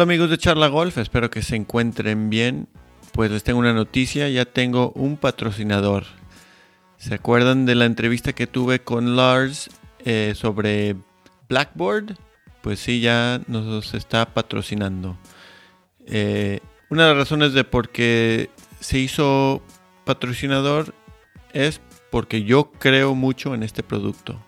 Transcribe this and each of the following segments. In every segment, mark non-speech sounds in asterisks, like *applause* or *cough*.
Hola amigos de Charla Golf, espero que se encuentren bien. Pues les tengo una noticia, ya tengo un patrocinador. ¿Se acuerdan de la entrevista que tuve con Lars eh, sobre Blackboard? Pues sí, ya nos está patrocinando. Eh, una de las razones de por qué se hizo patrocinador es porque yo creo mucho en este producto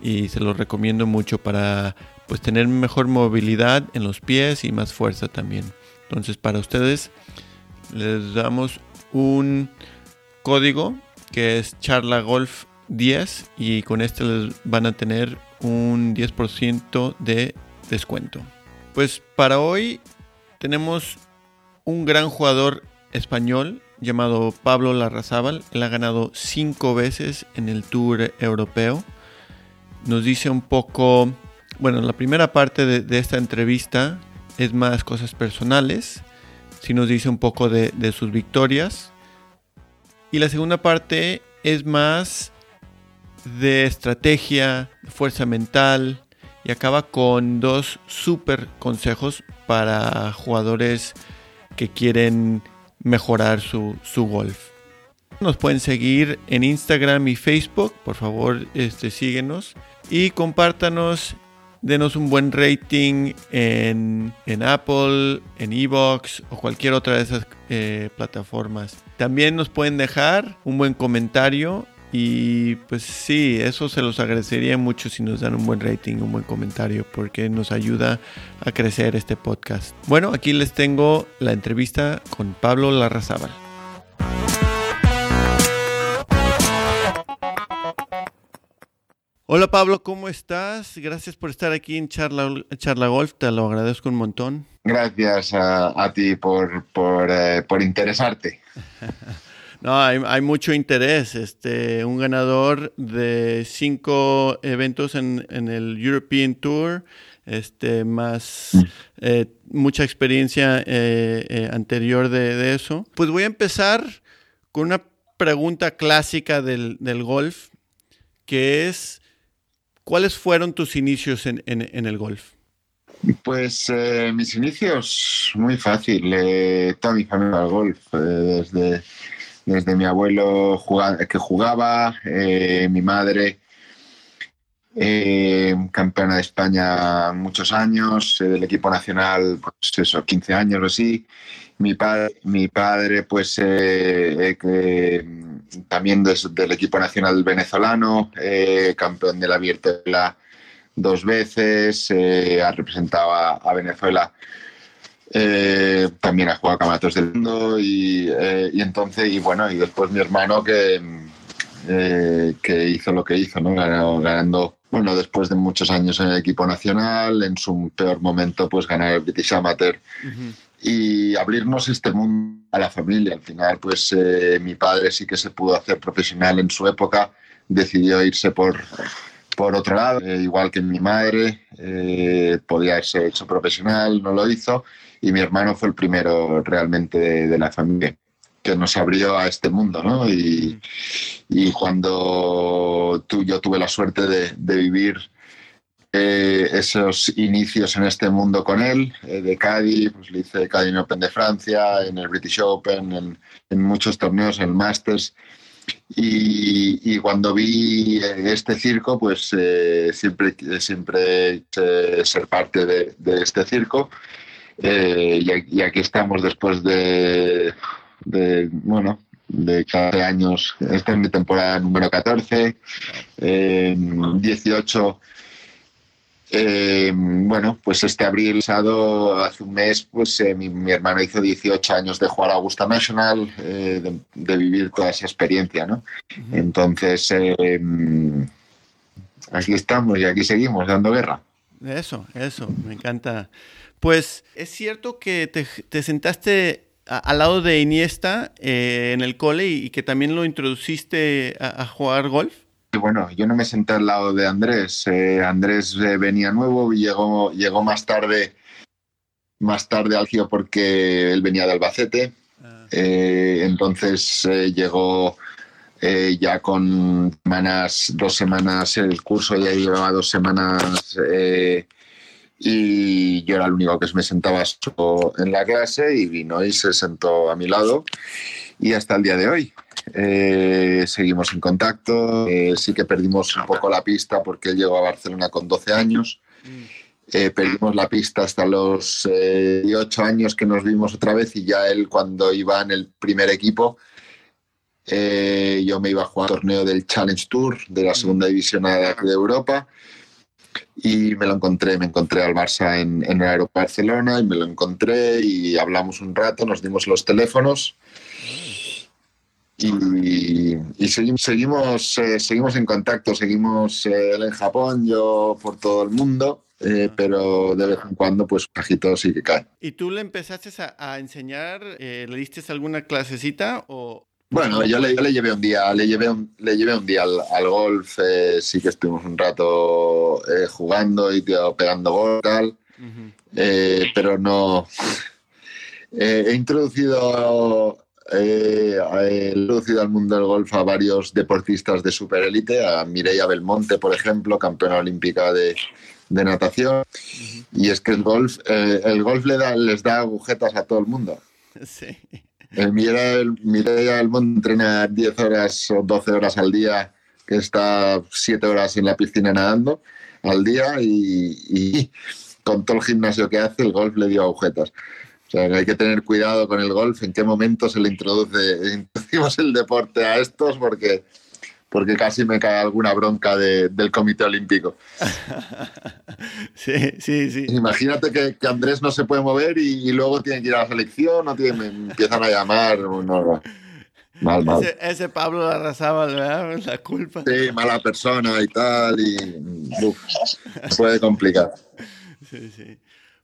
y se lo recomiendo mucho para pues tener mejor movilidad en los pies y más fuerza también. Entonces para ustedes les damos un código que es charla golf 10 y con este les van a tener un 10% de descuento. Pues para hoy tenemos un gran jugador español llamado Pablo Larrazábal. Él ha ganado cinco veces en el Tour Europeo. Nos dice un poco, bueno, la primera parte de, esta entrevista es más cosas personales. Sí nos dice un poco de, de sus victorias. Y la segunda parte es más de estrategia, fuerza mental y acaba con dos super consejos para jugadores que quieren mejorar su, golf. Nos pueden seguir en Instagram y Facebook, por favor este, síguenos y compártanos, denos un buen rating en, Apple, en Evox o cualquier otra de esas eh, plataformas. También nos pueden dejar un buen comentario y pues sí, eso se los agradecería mucho si nos dan un buen rating, un buen comentario, porque nos ayuda a crecer este podcast. Bueno, aquí les tengo la entrevista con Pablo Larrazábal. Hola Pablo, ¿cómo estás? Gracias por estar aquí en Charla, Charla Golf, te lo agradezco un montón. Gracias a, ti por, por, eh, por interesarte. *laughs* No, hay, mucho interés. Este, un ganador de cinco eventos en, el European Tour, este, más mm. eh, mucha experiencia eh, eh, anterior de, eso. Pues voy a empezar con una pregunta clásica del, golf, que es, ¿cuáles fueron tus inicios en, el golf? Pues mis inicios, muy fácil. toda mi familia al golf, desde desde mi abuelo que jugaba, eh, mi madre eh, campeona de España muchos años, eh, del equipo nacional, pues eso, 15 años o así. Mi, padre, mi padre, pues también del equipo nacional venezolano, campeón de la dos veces, ha representado a Venezuela eh, también ha jugado campeonatos del mundo eh, y, entonces, y bueno, y después mi hermano que, eh, que hizo lo que hizo. Ganando, bueno, después de muchos años en el equipo nacional, en su peor momento, pues ganar el British Amateur. Y abrirnos este mundo a la familia. Al final, pues mi padre sí que se pudo hacer profesional en su época, decidió irse por, por otro lado, igual que mi madre, podía haberse hecho profesional, no lo hizo y mi hermano fue el primero realmente de, la familia que nos abrió a este mundo, ¿no? Y, cuando tú, yo tuve la suerte de, vivir eh, esos inicios en este mundo con él, eh, de Cádiz, pues le hice Cádiz Open de Francia, en el British Open, en, muchos torneos, en el Masters. Y, cuando vi este circo, pues eh, siempre, siempre ser parte de, de este circo eh, y, aquí estamos después de, bueno, de 14 años. Esta es mi temporada número 14. 18. Eh, bueno, pues este abril pasado, hace un mes, pues eh, mi, hermano hizo 18 años de jugar a Augusta National, de, vivir toda esa experiencia, ¿no? Entonces, aquí estamos y aquí seguimos dando guerra. Eso, eso, me encanta pues es cierto que te, sentaste al lado de Iniesta eh, en el cole y, que también lo introduciste a, jugar golf. Bueno, yo no me senté al lado de Andrés. Eh, Andrés eh, venía nuevo y llegó, llegó más tarde, más tarde al Gio porque él venía de Albacete. Ah. entonces llegó ya con semanas, dos semanas el curso, ya llevaba dos semanas y yo era el único que me sentaba en la clase y vino y se sentó a mi lado y hasta el día de hoy. Eh, seguimos en contacto, eh, sí que perdimos un poco la pista porque él llegó a Barcelona con 12 años. Eh, perdimos la pista hasta los 8 años que nos vimos otra vez y ya él cuando iba en el primer equipo, yo me iba a jugar torneo del Challenge Tour de la segunda división de Europa y me lo encontré, me encontré al Barça en, en el aeropuerto de Barcelona y me lo encontré y hablamos un rato, nos dimos los teléfonos y, seguimos, seguimos, eh, seguimos en contacto, seguimos eh, él en Japón, yo por todo el mundo. Eh, pero de vez en cuando, pues cajito sí que cae. ¿Y tú le empezaste a, enseñar? ¿Le diste alguna clasecita o, bueno, yo le, llevé un día, le llevé un, le llevé un día al, golf, eh, sí que estuvimos un rato eh, jugando y pegando gol tal, eh, pero no. he introducido he introducido al mundo del golf a varios deportistas de superélite, a Mireia Belmonte, por ejemplo, campeona olímpica de, natación. Y es que el golf, el golf le da, les da agujetas a todo el mundo. *laughs* Sí. El Mireia del Monte entrena 10 horas o 12 horas al día, que está 7 horas en la piscina nadando al día y, con todo el gimnasio que hace, el golf le dio agujetas. O sea, que hay que tener cuidado con el golf, en qué momento se le introduce, *laughs* introducimos el deporte a estos, porque porque casi me cae alguna bronca del Comité Olímpico. *laughs* sí, sí, sí. Imagínate que, Andrés no se puede mover y, luego tiene que ir a la selección, no tiene, me empiezan a llamar. mal, mal. Ese, Pablo arrasaba, ¿verdad? La culpa. Sí, mala persona y tal, y puede complicar. Sí, sí.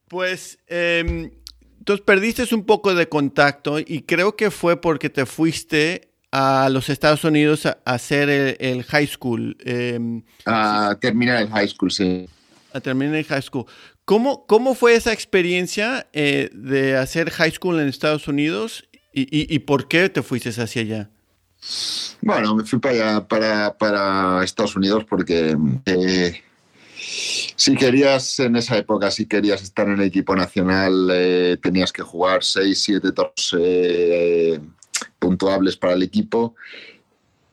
Pues, eh, entonces perdiste un poco de contacto y creo que fue porque te fuiste a los Estados Unidos a, hacer el, high school. Em, a terminar el high school, sí. A terminar el high school. ¿Cómo, cómo fue esa experiencia eh, de hacer high school en Estados Unidos y, por qué te fuiste hacia allá? Bueno, me fui para para, para Estados Unidos porque eh, si querías en esa época, si querías estar en el equipo nacional, eh, tenías que jugar 6, 7 torneos puntuables para el equipo.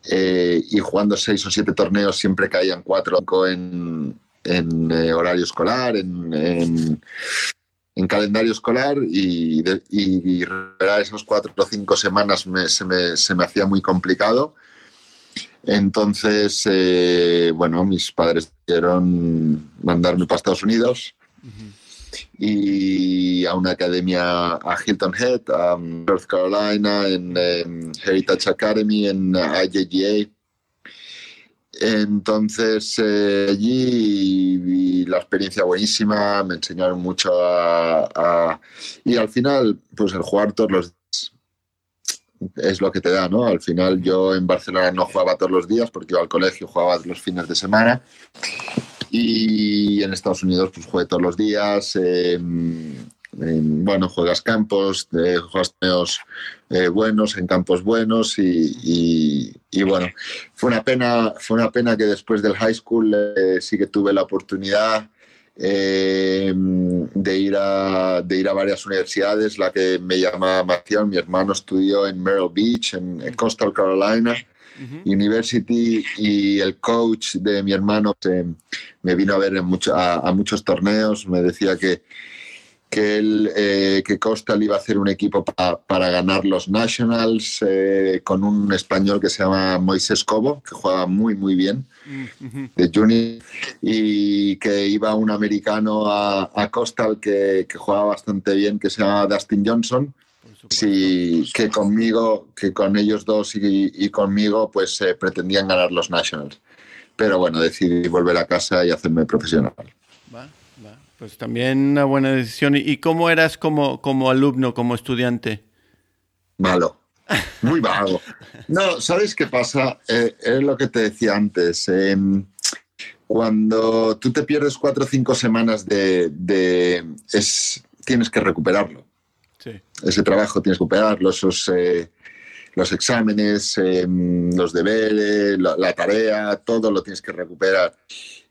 Eh, y jugando seis o siete torneos siempre caían cuatro en, en eh, horario escolar, en, en, calendario escolar y, y, esos cuatro o cinco semanas se, me, se, me, hacía muy complicado. Entonces, eh, bueno, mis padres quisieron mandarme para Estados Unidos y a una academia a Hilton Head, a North Carolina, en, Heritage Academy, en IJGA. Entonces eh, allí vi la experiencia buenísima, me enseñaron mucho a, y al final, pues el jugar todos los días es lo que te da, ¿no? Al final yo en Barcelona no jugaba todos los días porque iba al colegio, jugaba los fines de semana y en Estados Unidos pues jugué todos los días. bueno, juegas campos, eh, juegas torneos eh, buenos en campos buenos y, bueno, fue una pena, fue una pena que después del high school eh, sí que tuve la oportunidad de, ir a, de ir a varias universidades, la que me llama Mación, mi hermano estudió en Merrill Beach, en Coastal Carolina, University y el coach de mi hermano me vino a ver en a, muchos torneos, me decía que, que, él, eh, que Costa iba a hacer un equipo para ganar los Nationals eh, con un español que se llama Moisés Cobo, que jugaba muy, muy bien, de Junior, y que iba un americano a, a Coastal que, que, jugaba bastante bien, que se llama Dustin Johnson, Sí, que conmigo, que con ellos dos y, conmigo, pues eh, pretendían ganar los Nationals. Pero bueno, decidí volver a casa y hacerme profesional. Va, va. Pues también una buena decisión. ¿Y cómo eras como, como alumno, como estudiante? Malo, muy vago. No, ¿sabes qué pasa? Eh, es lo que te decía antes. Em, cuando tú te pierdes cuatro o cinco semanas de, de es, tienes que recuperarlo. Ese trabajo tienes que operarlo, esos, eh, los exámenes, em, los deberes, la, tarea, todo lo tienes que recuperar.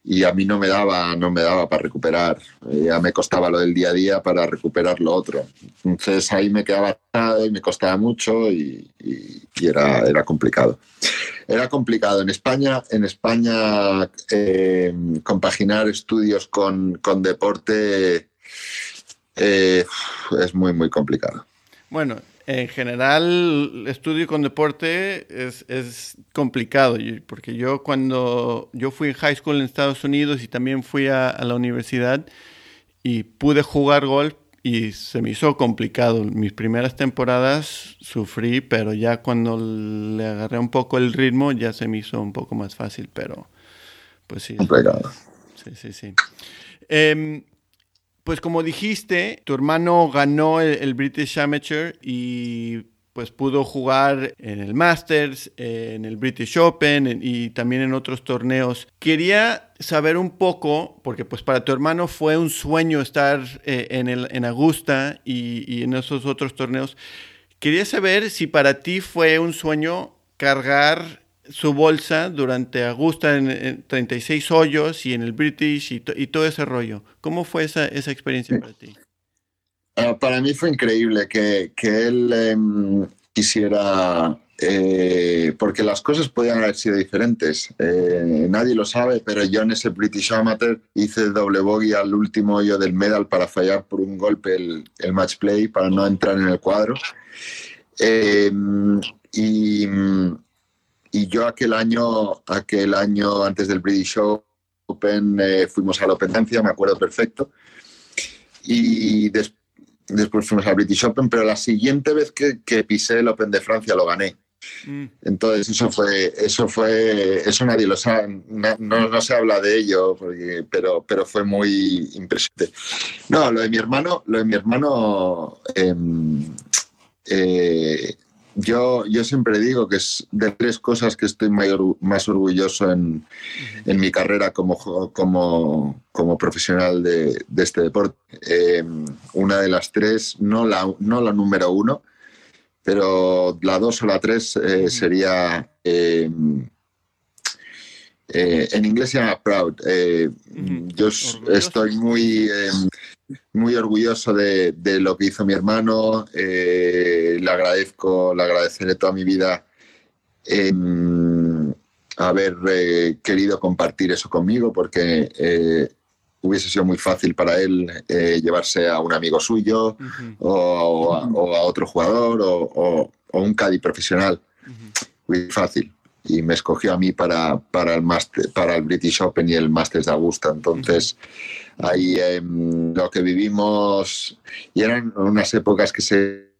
Y a mí no me daba, no me daba para recuperar. Eh, ya me costaba lo del día a día para recuperar lo otro. Entonces ahí me quedaba y me costaba mucho y, era, era complicado. Era complicado. En España, en España em, compaginar estudios con, con deporte eh, es muy, muy complicado. Bueno, en general, estudio con deporte es, es, complicado, porque yo cuando yo fui en high school en Estados Unidos y también fui a, la universidad y pude jugar golf y se me hizo complicado. Mis primeras temporadas sufrí, pero ya cuando le agarré un poco el ritmo ya se me hizo un poco más fácil, pero pues sí. Complicado. Sí, sí, sí. Eh, pues como dijiste, tu hermano ganó el, British Amateur y pues pudo jugar en el Masters, en el British Open y también en otros torneos. Quería saber un poco, porque pues para tu hermano fue un sueño estar eh, en, el, en Augusta y, y en esos otros torneos. Quería saber si para ti fue un sueño cargar su bolsa durante Augusta en, 36 hoyos y en el British y, todo ese rollo. ¿Cómo fue esa, esa experiencia para ti? Ah, para mí fue increíble que, que él em, quisiera, eh, porque las cosas podían haber sido diferentes. Eh, nadie lo sabe, pero yo en ese British Amateur hice doble bogey al último hoyo del medal para fallar por un golpe el, el match play, para no entrar en el cuadro. Em, y y yo aquel año, aquel año antes del British Open, eh, fuimos a la Open Francia, me acuerdo perfecto. Y después fuimos al British Open, pero la siguiente vez que, que pisé el Open de Francia lo gané. Mm. Entonces eso fue, eso fue, eso nadie lo sabe, no, no, se habla de ello, porque, pero, pero fue muy impresionante. No, lo de mi hermano, lo de mi hermano, em, eh, yo, yo siempre digo que es de tres cosas que estoy mayor, más orgulloso en, en, mi carrera como, como, como profesional de, de este deporte. Em, una de las tres, no la, no la número uno, pero la dos o la tres eh, sería... Em, eh, en inglés se llama proud. Eh, yo estoy muy, em, muy orgulloso de, lo que hizo mi hermano. Eh, le agradezco, le agradeceré toda mi vida haber eh, querido compartir eso conmigo porque eh, hubiese sido muy fácil para él llevarse a un amigo suyo o, a, otro jugador o, un caddy profesional. Muy fácil y me escogió a mí para, para, el, master, para el British Open y el Masters de Augusta. Entonces, ahí em, lo que vivimos, y eran unas épocas que se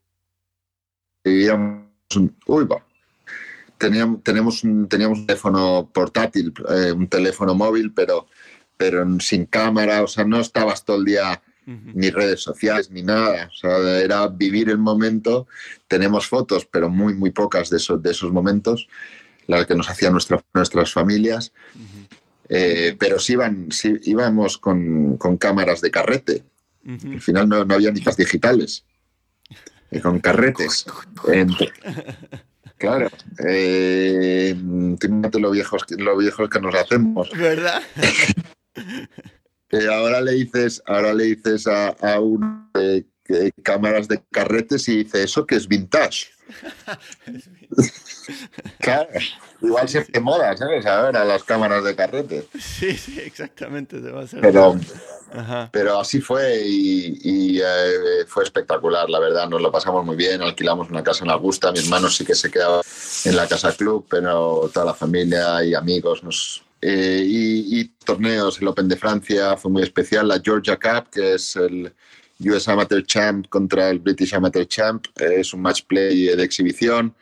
vivíamos, uy, va, teníamos, un, teníamos un teléfono portátil, eh, un teléfono móvil, pero, pero sin cámara, o sea, no estabas todo el día ni redes sociales, ni nada. O sea, era vivir el momento. Tenemos fotos, pero muy, muy pocas de esos, de esos momentos, las que nos hacían nuestras familias. Eh, pero sí, iban, sí íbamos con, con, cámaras de carrete. Al final no, no había ni las digitales. Eh, con carretes. claro. Eh, lo viejos, lo viejos que nos hacemos. ¿Verdad? *laughs* ahora le dices, ahora le dices a, a un cámaras de carretes y dice eso que es vintage. *laughs* claro, *laughs* igual se moda, ¿sabes? Ahora las cámaras de carrete. Sí, sí, exactamente. pero, pero así fue y, eh, fue espectacular, la verdad. Nos lo pasamos muy bien. Alquilamos una casa en Augusta. Mi hermano sí que se quedaba en la casa club, pero toda la familia y amigos nos. Eh, y, y torneos, el Open de Francia fue muy especial, la Georgia Cup, que es el, US Amateur Champ contra el British Amateur Champ. Es un match play de exhibición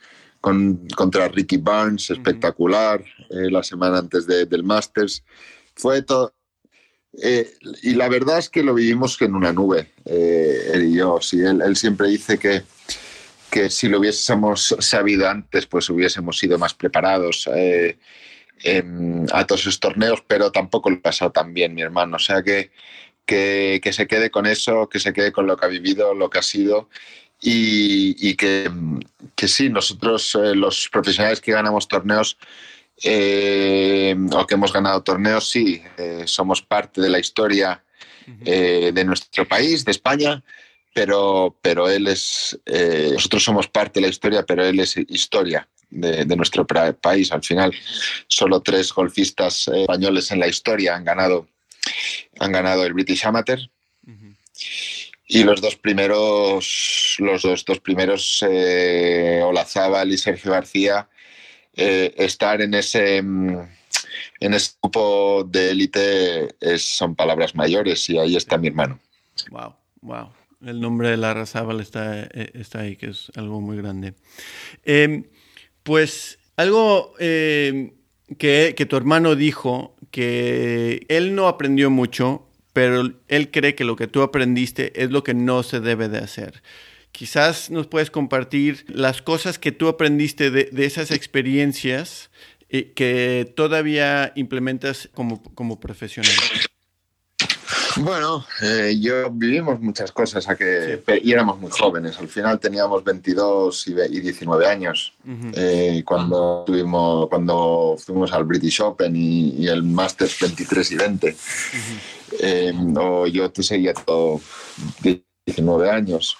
con, contra Ricky Barnes, espectacular, eh, la semana antes del Masters. Fue todo. Eh, y la verdad es que lo vivimos en una nube, eh, él y yo. Sí, él, siempre dice que, que si lo hubiésemos sabido antes, pues hubiésemos sido más preparados a todos esos torneos, pero tampoco lo ha pasado tan bien, mi hermano. O sea que que, se quede con eso, que se quede con lo que ha vivido, lo que ha sido y, que, que, sí, nosotros eh, los profesionales que ganamos torneos eh, o que hemos ganado torneos, sí, eh, somos parte de la historia de nuestro país, de España, pero, pero él es, nosotros somos parte de la historia, pero él es historia. De, nuestro país. Al final, solo tres golfistas españoles en la historia han ganado, han ganado el British Amateur. Y los dos primeros, los dos, dos primeros, eh, Olazábal y Sergio García, eh, estar en ese, mm, en ese grupo de élite son palabras mayores y ahí está mi hermano. Wow, wow. El nombre de la Razábal está, eh, está ahí, que es algo muy grande. Em, pues algo em, que, que tu hermano dijo, que él no aprendió mucho, pero él cree que lo que tú aprendiste es lo que no se debe de hacer. Quizás nos puedes compartir las cosas que tú aprendiste de, esas experiencias eh, que todavía implementas como, como profesional. Bueno, eh, yo vivimos muchas cosas a que, y éramos muy jóvenes. Al final teníamos 22 y, 19 años eh, cuando, tuvimos, cuando fuimos al British Open y, el Masters 23 y 20. Eh, o yo te seguía todo 19 años.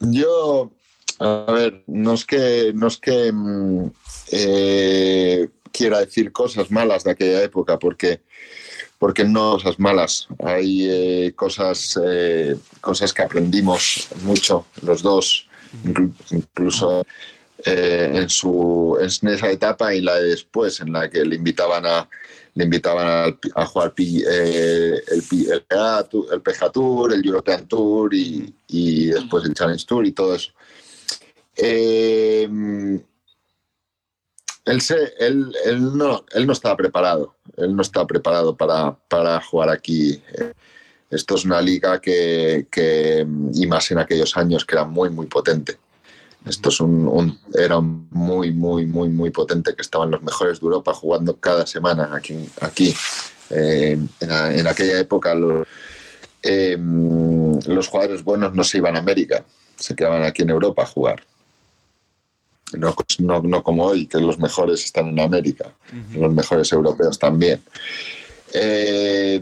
yo, a ver, no es que, no es que mm, quiera decir cosas malas de aquella época, porque, porque no cosas malas. Hay eh, cosas, eh, cosas que aprendimos mucho los dos, incluso eh, en, su, en esa etapa y la de después, en la que le invitaban a, le invitaban a, jugar el, el, el, Tour, el European Tour y, y, después el Challenge Tour y todo eso. Él, él, él, no, él no estaba preparado, él no estaba preparado para, para jugar aquí. Esto es una liga que, que, y más en aquellos años, que era muy, muy potente. Esto es un, era muy, muy, muy, muy potente, que estaban los mejores de Europa jugando cada semana aquí. aquí. Eh, en, aquella época los, eh, los jugadores buenos no se iban a América, se quedaban aquí en Europa a jugar no, no, como hoy, que los mejores están en América, los mejores europeos también. Eh,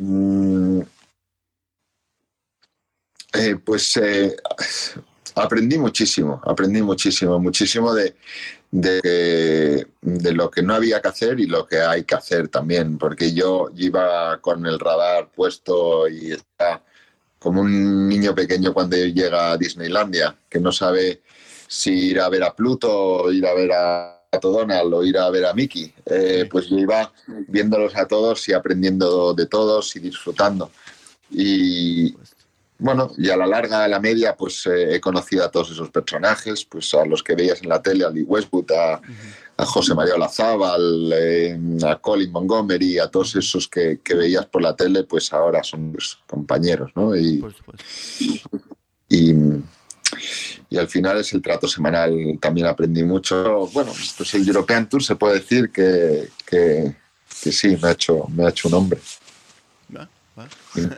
eh, pues eh, aprendí muchísimo, aprendí muchísimo, muchísimo de, de, lo que no había que hacer y lo que hay que hacer también, porque yo iba con el radar puesto y está como un niño pequeño cuando llega a Disneylandia, que no sabe si ir a ver a Pluto, ir a ver a, Donald o ir a ver a Mickey. Eh, pues yo iba viéndolos a todos y aprendiendo de todos y disfrutando. Y bueno, y a la larga, a la media, pues eh, he conocido a todos esos personajes, pues a los que veías en la tele, a Lee Westwood, a, José María Olazábal, eh, a Colin Montgomery, a todos esos que, veías por la tele, pues ahora son compañeros, ¿no? Y, y, y al final es el trato semanal. También aprendí mucho. Bueno, pues el European Tour se puede decir que, que, sí, me ha, hecho, me ha hecho un hombre.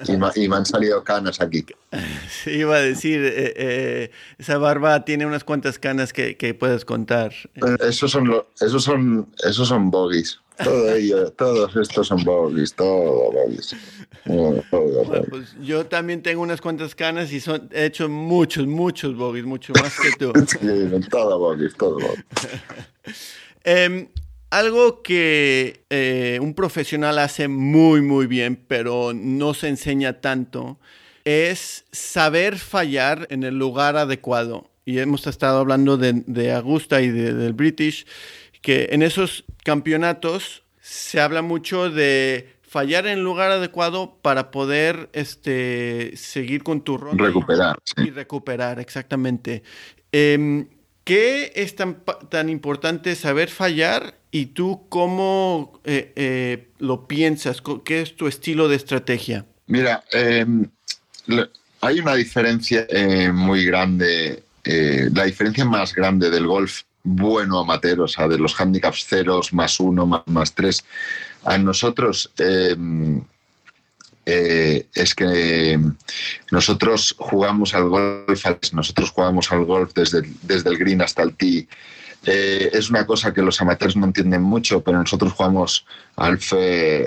Y, me, han salido canas aquí. *laughs* Sí, iba a decir, eh, eh, esa barba tiene unas cuantas canas que, que puedes contar. Esos son, esos son, esos son bogies. Todo *laughs* todos estos son bogies, todo bogies. pues yo también tengo unas cuantas canas y son, he hecho muchos, muchos bogies, mucho más que tú. *laughs* sí, todo bogies, todo bogies. Em, algo que eh, un profesional hace muy, muy bien, pero no se enseña tanto, es saber fallar en el lugar adecuado. Y hemos estado hablando de, Augusta y del British, que en esos campeonatos se habla mucho de fallar en el lugar adecuado para poder este, seguir con tu ronda. Recuperar. Y, recuperar, exactamente. Em, ¿Qué es tan, tan importante saber fallar y tú cómo eh, eh, lo piensas? ¿Qué es tu estilo de estrategia? Mira, em, hay una diferencia eh, muy grande, la diferencia más grande del golf bueno amateur, o sea, de los handicaps ceros, más uno, más, tres. A nosotros, em, eh, es que nosotros jugamos al golf, nosotros jugamos al golf desde, desde el green hasta el tee. Eh, es una cosa que los amateurs no entienden mucho, pero nosotros jugamos al,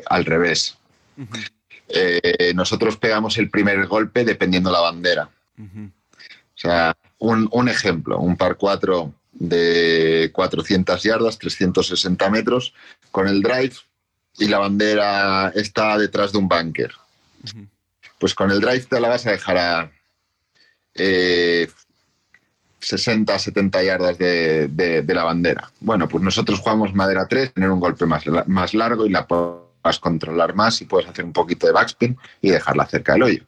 al revés. Eh, nosotros pegamos el primer golpe dependiendo la bandera. O sea, un, un, ejemplo, un par 4 de 400 yardas, 360 metros, con el drive y la bandera está detrás de un bunker. Pues con el drive te la vas a dejar a 60, eh, 70 yardas de, la bandera. Bueno, pues nosotros jugamos madera 3, tener un golpe más, largo y la puedes controlar más y puedes hacer un poquito de backspin y dejarla cerca del hoyo.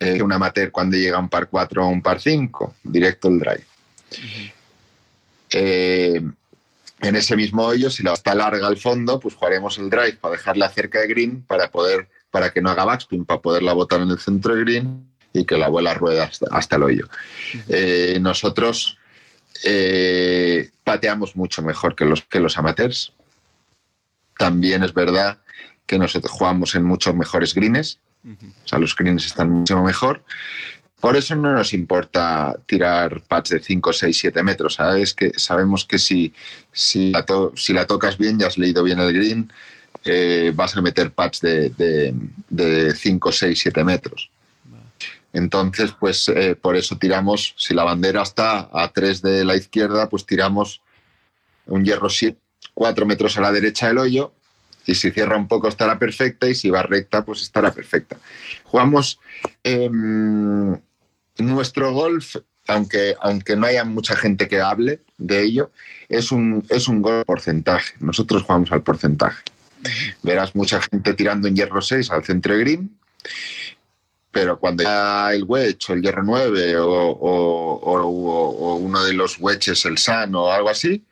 Eh, un amateur cuando llega a un par 4 o un par 5, directo el drive. Eh, en ese mismo hoyo, si la está larga al fondo, pues jugaremos el drive para dejarla cerca de green para poder para que no haga backspin, para poderla botar en el centro de green y que la bola rueda hasta, el hoyo. Eh, nosotros eh, pateamos mucho mejor que los, que los amateurs. También es verdad que nosotros jugamos en muchos mejores greens, o sea, los greens están mucho mejor. Por eso no nos importa tirar pads de 5, 6, 7 metros. ¿sabes? Que sabemos que si, si, la si la tocas bien, ya has leído bien el green, vas a meter pads de, de, 5, 6, 7 metros. Entonces, pues eh, por eso tiramos, si la bandera está a 3 de la izquierda, pues tiramos un hierro 4 metros a la derecha del hoyo y si cierra un poco estará perfecta y si va recta, pues estará perfecta. Jugamos em, nuestro golf, aunque, aunque no haya mucha gente que hable de ello, es un, es un golf porcentaje. Nosotros jugamos al porcentaje. Verás mucha gente tirando en hierro 6 al centro green, pero cuando ya el wedge o el hierro 9 o, uno de los wedges, el san o algo así,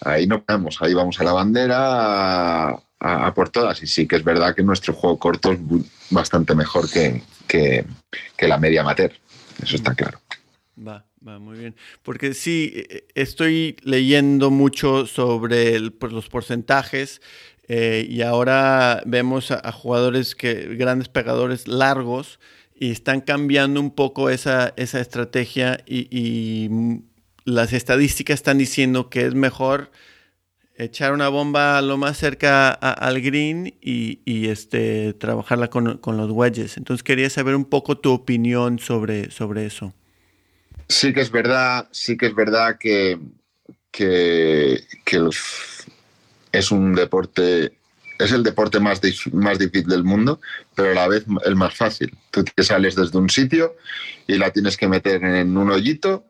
ahí no vamos, ahí vamos a la bandera a, por todas. Y sí que es verdad que nuestro juego corto es bastante mejor que, que, la media amateur, eso está claro. Va, va, muy bien. Porque sí, e, e, estoy leyendo mucho sobre los porcentajes eh, y ahora vemos a, jugadores que, grandes pegadores largos, y están cambiando un poco esa, esa estrategia y, las estadísticas están diciendo que es mejor echar una bomba lo más cerca al green y, este, trabajarla con, los wedges. Entonces quería saber un poco tu opinión sobre, sobre eso. Sí que es verdad, sí que es verdad que, que, que es un deporte, es el deporte más, más difícil del mundo, pero a la vez el más fácil. Tú te sales desde un sitio y la tienes que meter en un hoyito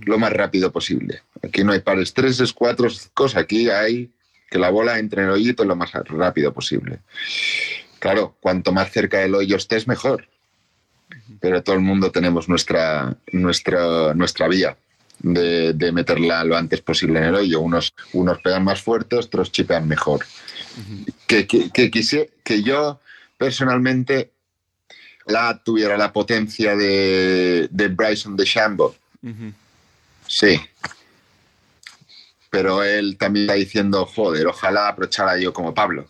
lo más rápido posible. Aquí no hay pares tres, cuatro, cosas. Aquí hay que la bola entre en el hoyito lo más rápido posible. Claro, cuanto más cerca del hoyo estés, mejor. Pero todo el mundo tenemos nuestra, nuestra, nuestra vía de, meterla lo antes posible en el hoyo. Unos, unos pegan más fuerte, otros chipean mejor. que, que, que yo personalmente la tuviera la potencia de, de Bryson de Shambo. Sí. Pero él también está diciendo, joder, ojalá aprovechara yo como Pablo.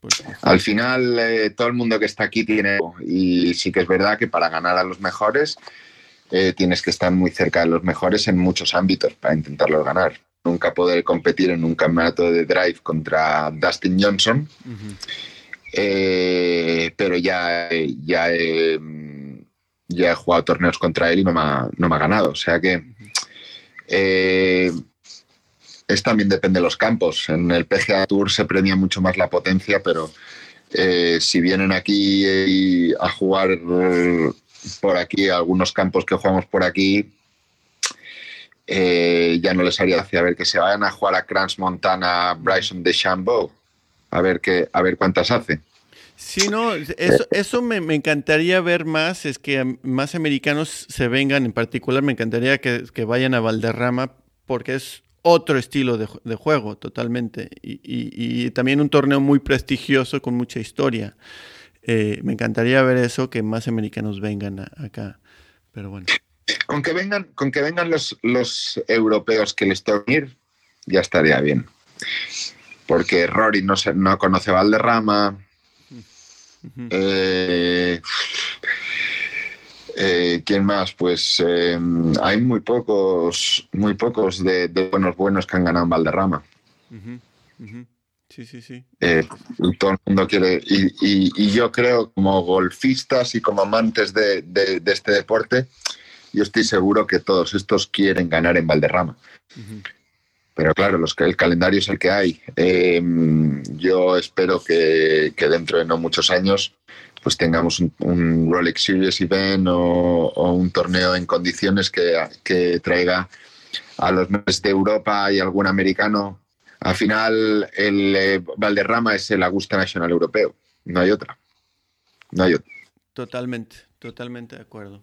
Pues Al final, eh, todo el mundo que está aquí tiene. Y sí que es verdad que para ganar a los mejores eh, tienes que estar muy cerca de los mejores en muchos ámbitos para intentarlo ganar. Nunca poder competir en un campeonato de drive contra Dustin Johnson, eh, pero ya, ya, he, ya he jugado torneos contra él y no me ha, no me ha ganado. O sea que eh, es también depende de los campos. En el PGA Tour se premia mucho más la potencia, pero si vienen aquí a jugar por aquí, algunos campos que jugamos por aquí, eh, ya no les haría gracia ver que se vayan a jugar a Crans Montana, Bryson de Chambeau, a ver qué, a ver cuántas hace. Sí, no, eso, eso me, encantaría ver más, es que más americanos se vengan, en particular me encantaría que, vayan a Valderrama, porque es otro estilo de, juego totalmente, y, también un torneo muy prestigioso con mucha historia. Eh, me encantaría ver eso, que más americanos vengan acá. Pero bueno. Con que vengan, con que vengan los, los europeos que les toquen ir, ya estaría bien. Porque Rory no, se, no conoce Valderrama, Eh, ¿Quién más? Pues em, hay muy pocos, muy pocos de, buenos buenos que han ganado en Valderrama. Sí, sí, sí. Eh, todo el mundo quiere. Y, yo creo, como golfistas y como amantes de, este deporte, yo estoy seguro que todos estos quieren ganar en Valderrama. Pero claro, los el calendario es el que hay. Em, yo espero que, dentro de no muchos años pues tengamos un, Rolex Series Event o, un torneo en condiciones que, traiga a los meses de Europa y algún americano. Al final, el eh, Valderrama es el Augusta Nacional Europeo. No hay otra. No hay otra. Totalmente, totalmente de acuerdo.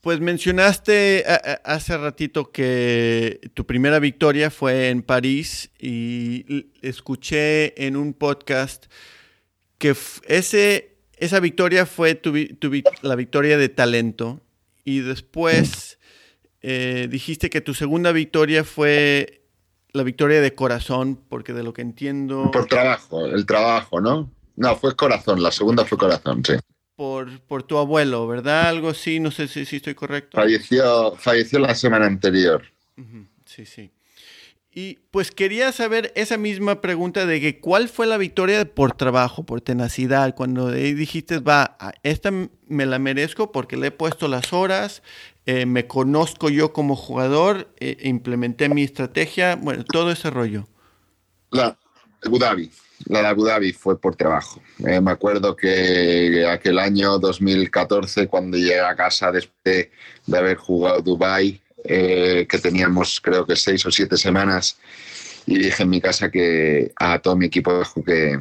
Pues mencionaste hace ratito que tu primera victoria fue en París y escuché en un podcast que ese esa victoria fue la victoria de talento y después eh, dijiste que tu segunda victoria fue la victoria de corazón, porque de lo que entiendo... Por trabajo, el trabajo, ¿no? No, fue corazón, la segunda fue corazón, sí. Por, por tu abuelo, ¿verdad? Algo así, no sé si, si estoy correcto. Falleció, falleció la semana anterior. Sí, sí. Y pues quería saber esa misma pregunta de que cuál fue la victoria por trabajo, por tenacidad, cuando dijiste, va, esta me la merezco porque le he puesto las horas, eh, me conozco yo como jugador, eh, implementé mi estrategia, bueno, todo ese rollo. La Abu Dhabi, la de Abu Dhabi fue por trabajo. Eh, me acuerdo que aquel año 2014, cuando llegué a casa después de haber jugado Dubai, que teníamos creo que seis o siete semanas y dije en mi casa que a todo mi equipo que,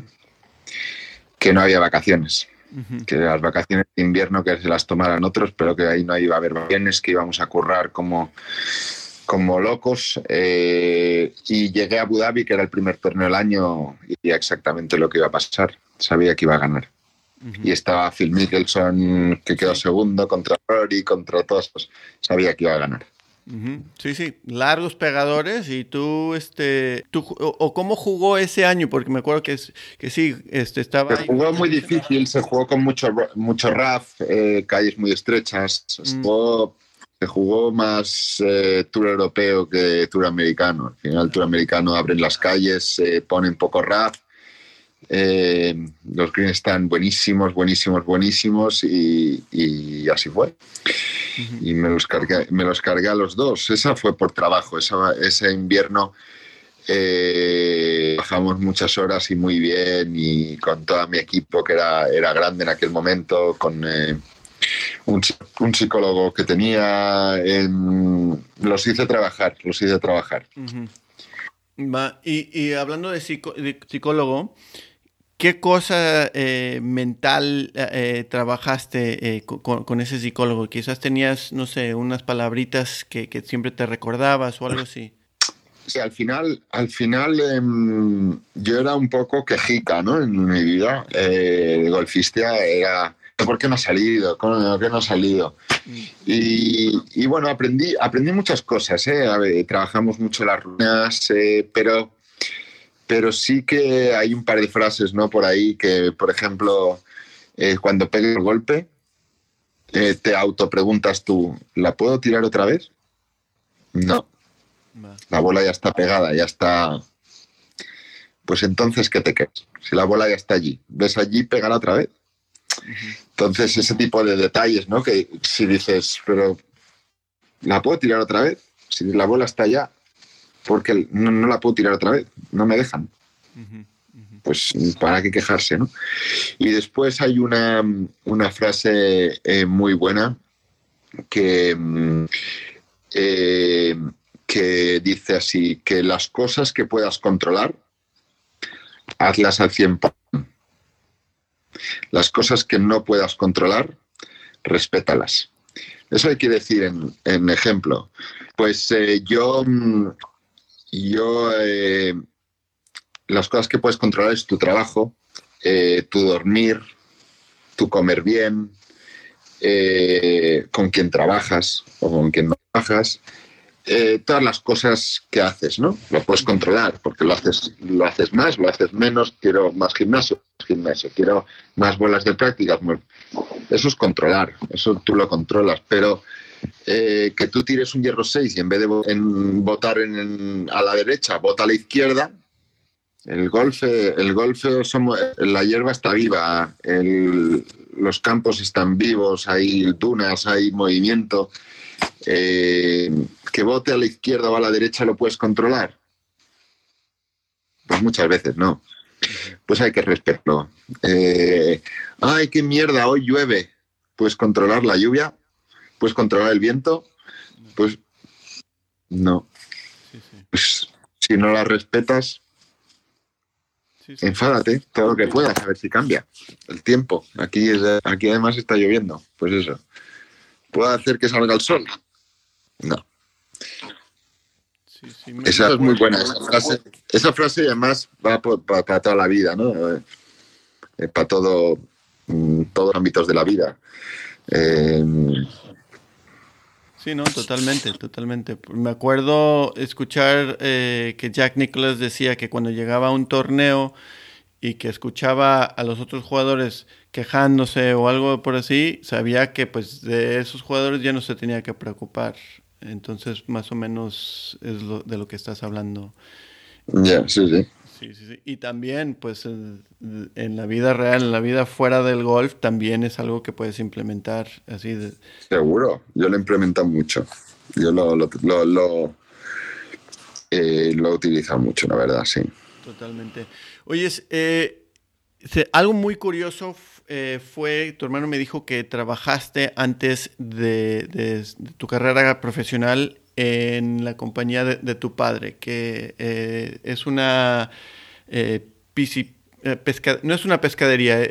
que no había vacaciones, que las vacaciones de invierno que se las tomaran otros, pero que ahí no iba a haber vacaciones, que íbamos a currar como, como locos. Eh, y llegué a Abu Dhabi, que era el primer torneo del año, y exactamente lo que iba a pasar. Sabía que iba a ganar. Y estaba Phil Mickelson, que quedó segundo, contra Rory, contra todos. Sabía que iba a ganar. Sí, sí, largos pegadores y tú, este, tú, o, cómo jugó ese año, porque me acuerdo que, que sí, este, estaba... Se jugó muy difícil, se jugó con mucho, mucho RAF, eh, calles muy estrechas, se, jugó, más eh, tour europeo que tour americano. Al final, tour americano abren las calles, se ponen poco RAF, eh, los greens están buenísimos, buenísimos, buenísimos y, y así fue y me los, cargué, me los cargué a los dos. Esa fue por trabajo, ese invierno eh, bajamos muchas horas y muy bien y con todo mi equipo que era, era grande en aquel momento, con eh, un, un, psicólogo que tenía, los hice trabajar, los hice trabajar. Y, y, hablando de, psicólogo, ¿Qué cosa eh, mental eh, trabajaste eh, con, ese psicólogo? Quizás tenías, no sé, unas palabritas que, siempre te recordabas o algo así. Sí, al final, al final em, yo era un poco quejica, ¿no? En mi vida. el golfista era, ¿por qué no ha salido? ¿Por qué no ha salido? Mm. Y, bueno, aprendí, aprendí muchas cosas, ¿eh? trabajamos mucho las ruinas, pero pero sí que hay un par de frases ¿no? por ahí que, por ejemplo, eh, cuando pegue el golpe, eh, te autopreguntas tú, ¿la puedo tirar otra vez? No. La bola ya está pegada, ya está. Pues entonces, ¿qué te quedas? Si la bola ya está allí, ves allí, pegar otra vez. Entonces, ese tipo de detalles, ¿no? Que si dices, pero ¿la puedo tirar otra vez? Si la bola está allá, porque no, la puedo tirar otra vez, no me dejan. Pues para qué quejarse, ¿no? Y después hay una, frase eh, muy buena que, mm, eh, que dice así, que las cosas que puedas controlar, hazlas al 100%. Las cosas que no puedas controlar, respétalas. Eso hay que decir en, ejemplo. Pues eh, yo mm, yo, eh, las cosas que puedes controlar es tu trabajo, eh, tu dormir, tu comer bien, con quién trabajas o con quién no trabajas, eh, todas las cosas que haces, ¿no? Lo puedes controlar, porque lo haces, lo haces más, lo haces menos, quiero más gimnasio, gimnasio, quiero más bolas de práctica. Eso es controlar, eso tú lo controlas, pero eh, que tú tires un hierro 6 y en vez de en, votar en, a la derecha, vota a la izquierda, el golf, el golf somos, la hierba está viva, los campos están vivos, hay dunas, hay movimiento. Eh, que vote a la izquierda o a la derecha lo puedes controlar? Pues muchas veces no. Pues hay que respetarlo. Eh, Ay, qué mierda, hoy llueve. ¿Puedes controlar la lluvia? ¿Puedes controlar el viento? Pues no. Pues, si no la respetas, enfádate todo lo que puedas, a ver si cambia el tiempo. Aquí, aquí además está lloviendo. Pues eso. ¿Puedo hacer que salga el sol? No. esa es muy buena, esa frase. Esa frase además va para toda la vida, ¿no? Eh, para todo, mm, todos los ámbitos de la vida. Eh, sí, no, totalmente, totalmente. Me acuerdo escuchar eh, que Jack Nicholas decía que cuando llegaba a un torneo y que escuchaba a los otros jugadores quejándose o algo por así, sabía que pues de esos jugadores ya no se tenía que preocupar. Entonces, más o menos es lo, de lo que estás hablando. Ya, sí, sí. Sí, sí, sí. Y también, pues, en, la vida real, en la vida fuera del golf, también es algo que puedes implementar así. De... Seguro, yo lo implemento mucho. Yo lo, lo, lo, lo, eh, lo utilizo mucho, la verdad, sí. Totalmente. Oye, eh, algo muy curioso eh, fue, tu hermano me dijo que trabajaste antes de, tu carrera profesional en la compañía de, tu padre, que eh, es una eh, no es una pescadería.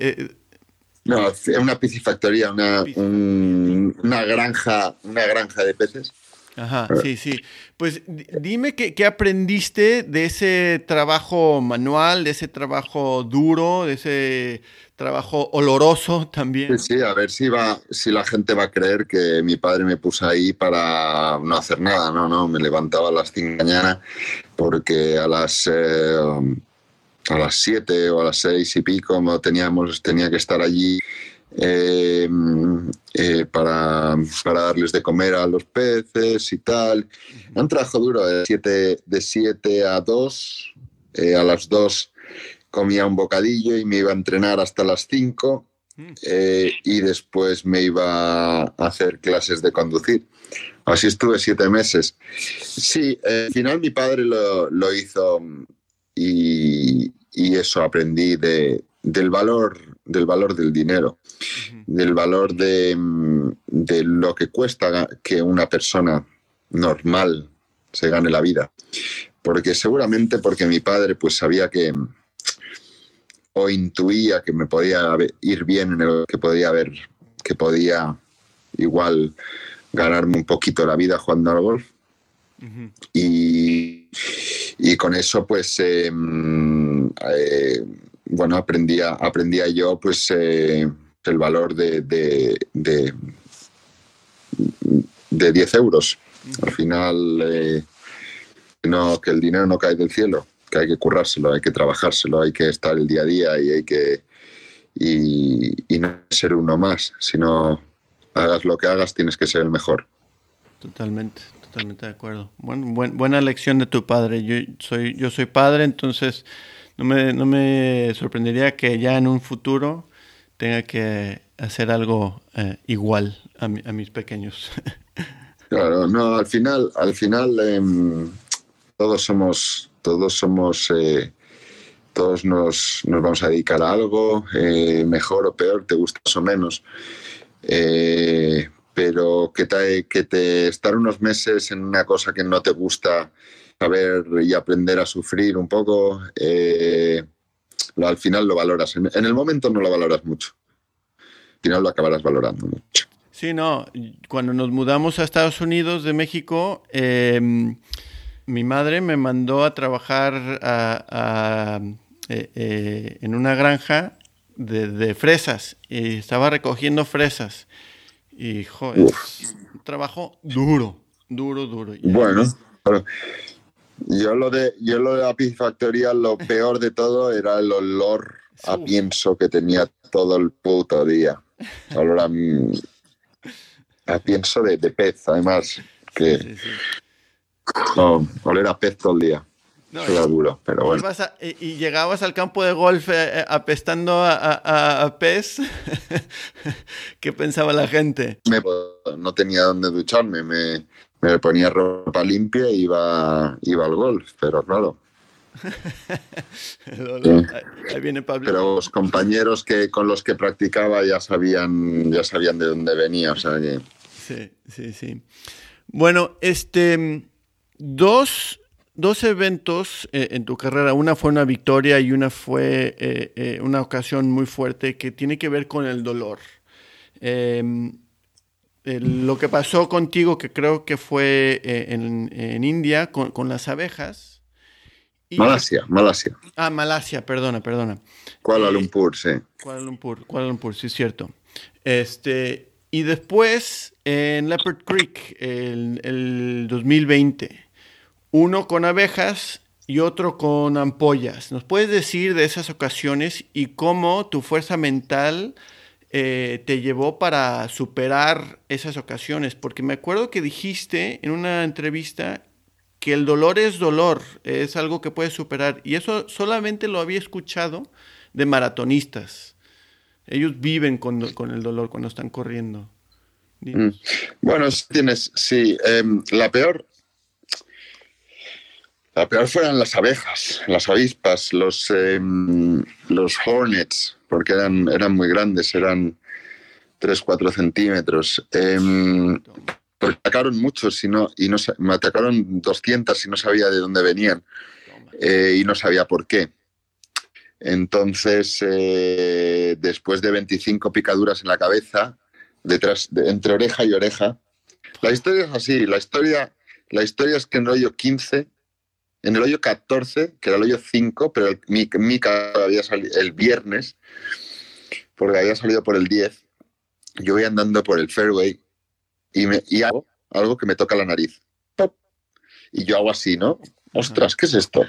no, es una piscifactoría, una, una, granja, una granja de peces. Ajá, sí, sí. Pues dime qué, aprendiste de ese trabajo manual, de ese trabajo duro, de ese trabajo oloroso también. Sí, sí, a ver si va, si la gente va a creer que mi padre me puso ahí para no hacer nada, no, no, me levantaba a las 5 de la mañana porque a las eh, a las 7 o a las 6 y pico teníamos, tenía que estar allí eh, eh, para, para, darles de comer a los peces y tal. Un trabajo duro de 7 de siete a 2. Eh, a las 2 comía un bocadillo y me iba a entrenar hasta las 5 mm. y después me iba a hacer clases de conducir. Así estuve siete meses. Sí, al final mi padre lo, lo hizo y, y, eso aprendí de, del valor del valor del dinero, del valor de, de, lo que cuesta que una persona normal se gane la vida. Porque seguramente porque mi padre pues sabía que o intuía que me podía ir bien en el que podía haber que podía igual ganarme un poquito la vida jugando al golf. y, y, con eso pues em, eh, bueno, aprendía, aprendía yo pues eh, el valor de, de, de, 10 euros. Al final, eh, no, que el dinero no cae del cielo, que hay que currárselo, hay que trabajárselo, hay que estar el día a día y hay que y, no ser uno más, sino hagas lo que hagas, tienes que ser el mejor. Totalmente, totalmente de acuerdo. Bueno, buena lección de tu padre. Yo soy, yo soy padre, entonces no me, no me sorprendería que ya en un futuro tenga que hacer algo eh, igual a, mis pequeños. *laughs* claro, no, al final, al final em, todos somos, todos somos, eh, todos nos, nos, vamos a dedicar a algo, eh, mejor o peor, te gusta más o menos. Pero que te, que te estar unos meses en una cosa que no te gusta saber y aprender a sufrir un poco, eh, al final lo valoras. En, el momento no lo valoras mucho. Al final lo acabarás valorando mucho. Sí, no. Cuando nos mudamos a Estados Unidos de México, em, mi madre me mandó a trabajar eh, eh, en una granja de, fresas y estaba recogiendo fresas. Y, joder, un trabajo duro, Duro, duro. Bueno, yo lo de yo lo de la lo *laughs* peor de todo era el olor a pienso que tenía todo el puto día. Olor a, a pienso de, pez, además, que sí, oler a pez todo el día. No, duro, pero bueno. y, llegabas al campo de golf eh, eh, apestando a, pez. *laughs* ¿Qué pensaba la gente? no tenía dónde ducharme, me, me ponía ropa limpia y iba, iba al golf, pero claro. *laughs* Ahí viene Pablo. Pero los compañeros que, con los que practicaba ya sabían, ya sabían de dónde venía, o sea que... Sí, sí, sí. Bueno, este, dos, dos eventos eh, en tu carrera, una fue una victoria y una fue eh, eh, una ocasión muy fuerte que tiene que ver con el dolor. Em, lo que pasó contigo, que creo que fue en, India con, las abejas. Malasia, Malasia. Ah, Malasia, perdona, perdona. Kuala Lumpur, sí. Kuala Lumpur, Kuala Lumpur, sí, es cierto. Este, y después en Leopard Creek, el, el 2020, uno con abejas y otro con ampollas. ¿Nos puedes decir de esas ocasiones y cómo tu fuerza mental eh, te llevó para superar esas ocasiones? Porque me acuerdo que dijiste en una entrevista que el dolor es dolor, es algo que puedes superar. Y eso solamente lo había escuchado de maratonistas. Ellos viven con, el dolor cuando están corriendo. Mm. Bueno, tienes, sí, em, la peor, la peor fueron las abejas, las avispas, los, em, los hornets, porque eran, eran muy grandes, eran 3-4 centímetros. Eh, atacaron muchos y y me atacaron 200 y no sabía de dónde venían eh, y no sabía por qué. Entonces, eh, después de 25 picaduras en la cabeza, detrás, entre oreja y oreja, la historia es así, la historia, la historia es que en hoyo 15, en el hoyo 14, que era el hoyo 5, pero el, mi, había salido el viernes, porque había salido por el 10, yo voy andando por el fairway y, me, y hago algo que me toca la nariz. Y yo hago así, ¿no? Ostras, ¿qué es esto?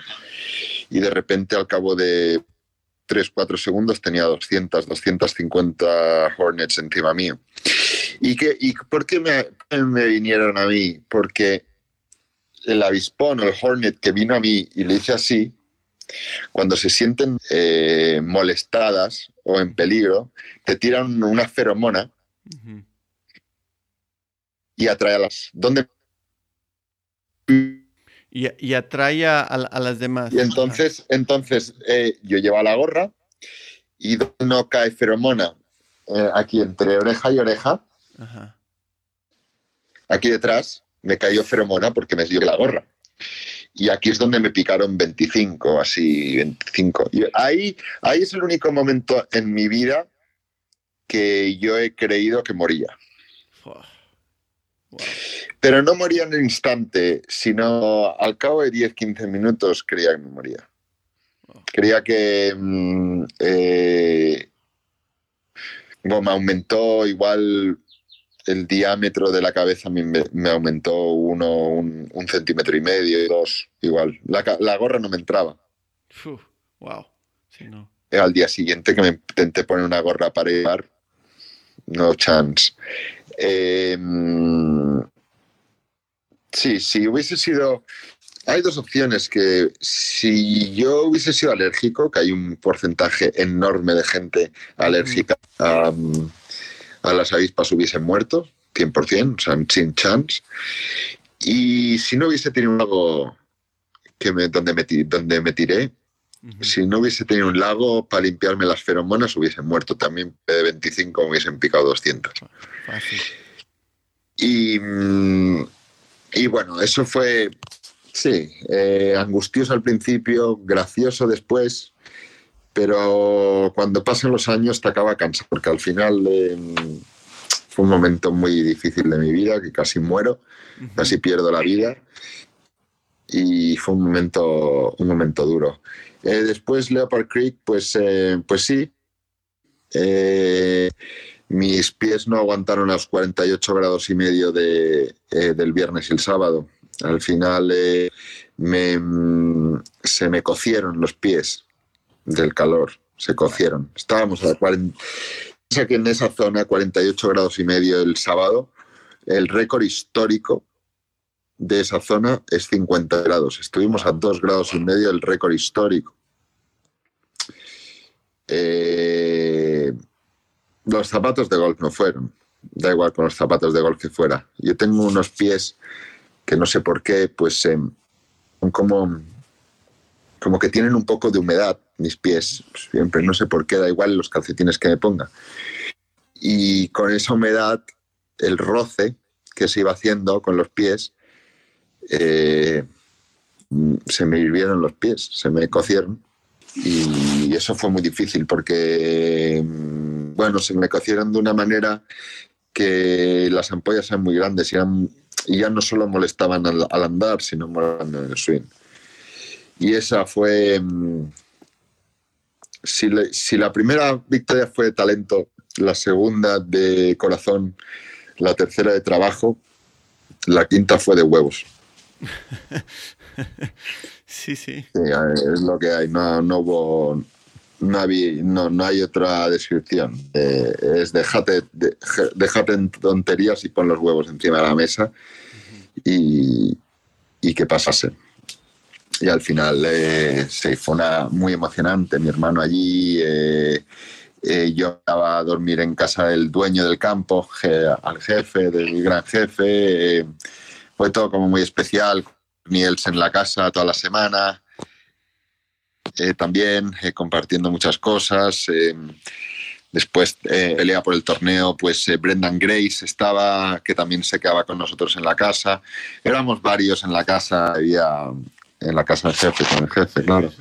Y de repente al cabo de 3, 4 segundos tenía 200, 250 Hornets encima mío. ¿Y, que, y por qué me, me vinieron a mí? Porque el avispón o el Hornet que vino a mí y le hice así, cuando se sienten eh, molestadas o en peligro, te tiran una feromona y atrae a las... ¿Dónde? Y, atrae a, las demás. Y entonces, entonces eh, yo llevo la gorra y no cae feromona eh, aquí entre oreja y oreja. Aquí detrás me cayó feromona porque me dio la gorra. Y aquí es donde me picaron 25, así, 25. Y ahí, ahí es el único momento en mi vida que yo he creído que moría. Pero no moría en el instante, sino al cabo de 10, 15 minutos creía que me moría. Creía que mm, eh, me aumentó igual el diámetro de la cabeza me, aumentó uno, un, centímetro y medio, y dos, igual. La, gorra no me entraba. wow. Al día siguiente que me intenté poner una gorra para llevar, no chance. Em, sí, si hubiese sido... Hay dos opciones que si yo hubiese sido alérgico, que hay un porcentaje enorme de gente alérgica a, a las avispas hubiesen muerto, 100%, o sea, sin chance. Y si no hubiese tenido un lago que me, donde, me, donde me tiré, si no hubiese tenido un lago para limpiarme las feromonas, hubiesen muerto también. De 25 me hubiesen picado 200. Y, mm, y bueno, eso fue, sí, eh, angustioso al principio, gracioso después, pero cuando pasan los años te acaba cansado, porque al final em, fue un momento muy difícil de mi vida, que casi muero, casi pierdo la vida, y fue un momento, un momento duro. Eh, después Leopard Creek, pues, eh, pues sí, eh, mis pies no aguantaron los 48 grados y medio de, del viernes y el sábado. Al final me, mm, se me cocieron los pies del calor, se cocieron. Estábamos a 40, que en esa zona, 48 grados y medio el sábado, el récord histórico de esa zona es 50 grados. Estuvimos a 2 grados y medio el récord histórico. Eh, los zapatos de golf no fueron. Da igual con los zapatos de golf que fuera. Yo tengo unos pies que no sé por qué, pues son como, como que tienen un poco de humedad mis pies. Siempre, no sé por qué, da igual los calcetines que me ponga. Y con esa humedad, el roce que se iba haciendo con los pies, eh, se me hirvieron los pies, se me cocieron. Y eso fue muy difícil porque, bueno, se me cocieron de una manera que las ampollas eran muy grandes y, ya no solo molestaban al, andar, sino molestaban en el swing. Y esa fue, si, si la primera victoria fue de talento, la segunda de corazón, la tercera de trabajo, la quinta fue de huevos. *laughs* sí, sí. es lo que hay, no, no hubo... No, no, hay otra descripción. Eh, es déjate, en tonterías y pon los huevos encima de la mesa y, y que pasase. Y al final eh, se fue una, muy emocionante. Mi hermano allí, eh, eh, yo estaba a dormir en casa del dueño del campo, al jefe, del gran jefe. fue todo como muy especial. Niels en la casa toda la semana. también compartiendo muchas cosas. Después, pelea por el torneo, pues Brendan Grace estaba, que también se quedaba con nosotros en la casa. Éramos varios en la casa, había en la casa del jefe, con el jefe, claro.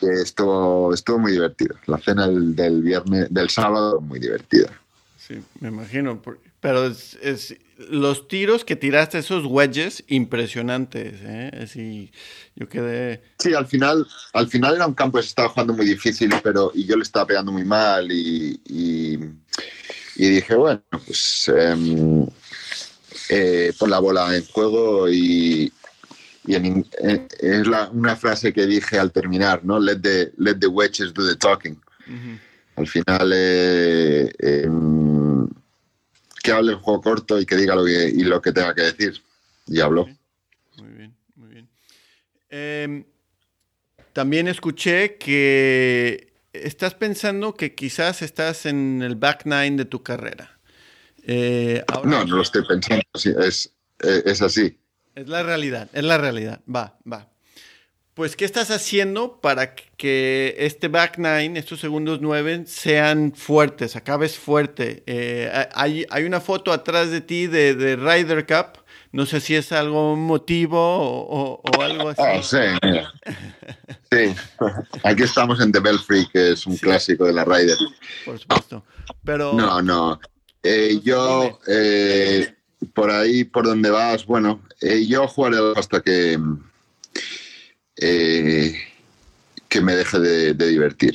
estuvo, estuvo muy divertido. La cena del, viernes, del sábado, muy divertida. Sí, me imagino. Pero es, los tiros que tiraste, esos wedges, impresionantes. ¿eh? yo quedé. Sí, al final, al final era un campo que se estaba jugando muy difícil, pero y yo le estaba pegando muy mal. Y, y, dije, bueno, pues eh, eh, pon la bola en juego y, y eh, es una frase que dije al terminar, ¿no? Let the, let the wedges do the talking. Al final, eh, em, que hable el juego corto y que diga lo que, y lo que tenga que decir. Y habló. Muy bien, muy bien. Em, también escuché que estás pensando que quizás estás en el back nine de tu carrera. Eh, no, no lo estoy pensando, es, es así. Es la realidad, es la realidad. Va, va. Pues, ¿qué estás haciendo para que este back nine, estos segundos nueve, sean fuertes, acabes fuerte? Eh, hay, hay, una foto atrás de ti de, de Ryder Cup. No sé si es algo motivo o, algo así. Oh, sí, sí, *laughs* aquí estamos en The Belfry, que es un clásico de la Ryder. Por supuesto. Pero... No, no. Eh, yo, eh, por ahí, por donde vas, bueno, eh, yo jugaré hasta que, eh, que me deje de, divertir.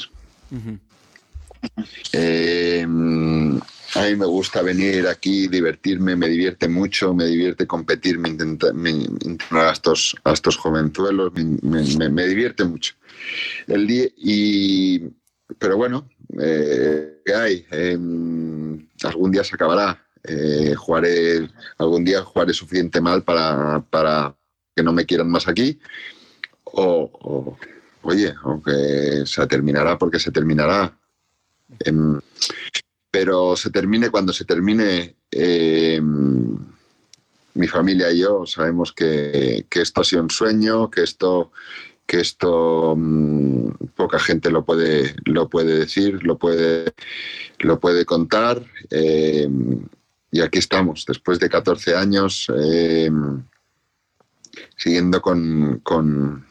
Eh, a mí me gusta venir aquí, divertirme, me divierte mucho, me divierte competir, me intenta, a estos, a estos jovenzuelos, me, divierte mucho. El día, y, pero bueno, ¿qué hay? Em, algún día se acabará eh, jugaré, algún día jugaré suficiente mal para, para que no me quieran más aquí. O, oye, aunque se terminará porque se terminará. Em, pero se termine cuando se termine. Em, mi familia y yo sabemos que, que, esto ha sido un sueño, que esto, que esto mm, poca gente lo puede, lo puede decir, lo puede, lo puede contar. Eh, y aquí estamos, después de 14 años, eh, siguiendo con, con,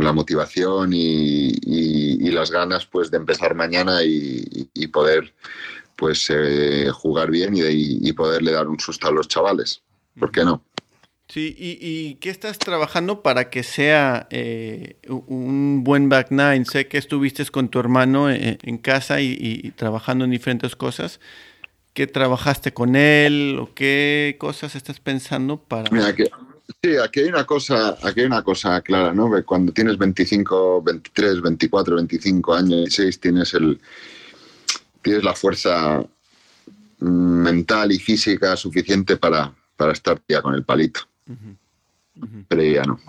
la motivación y, las ganas pues, de empezar mañana y, poder pues, eh, jugar bien y, poderle dar un susto a los chavales. ¿Por qué no? Sí, ¿y, qué estás trabajando para que sea eh, un buen back nine? Sé que estuviste con tu hermano en, casa y, trabajando en diferentes cosas. ¿Qué trabajaste con él o qué cosas estás pensando para...? Mira, que, sí, aquí hay una cosa, aquí hay una cosa clara, ¿no? cuando tienes 25, 23, 24, 25 años, 16, tienes el tienes la fuerza mental y física suficiente para, para estar ya con el palito. Pero ya no.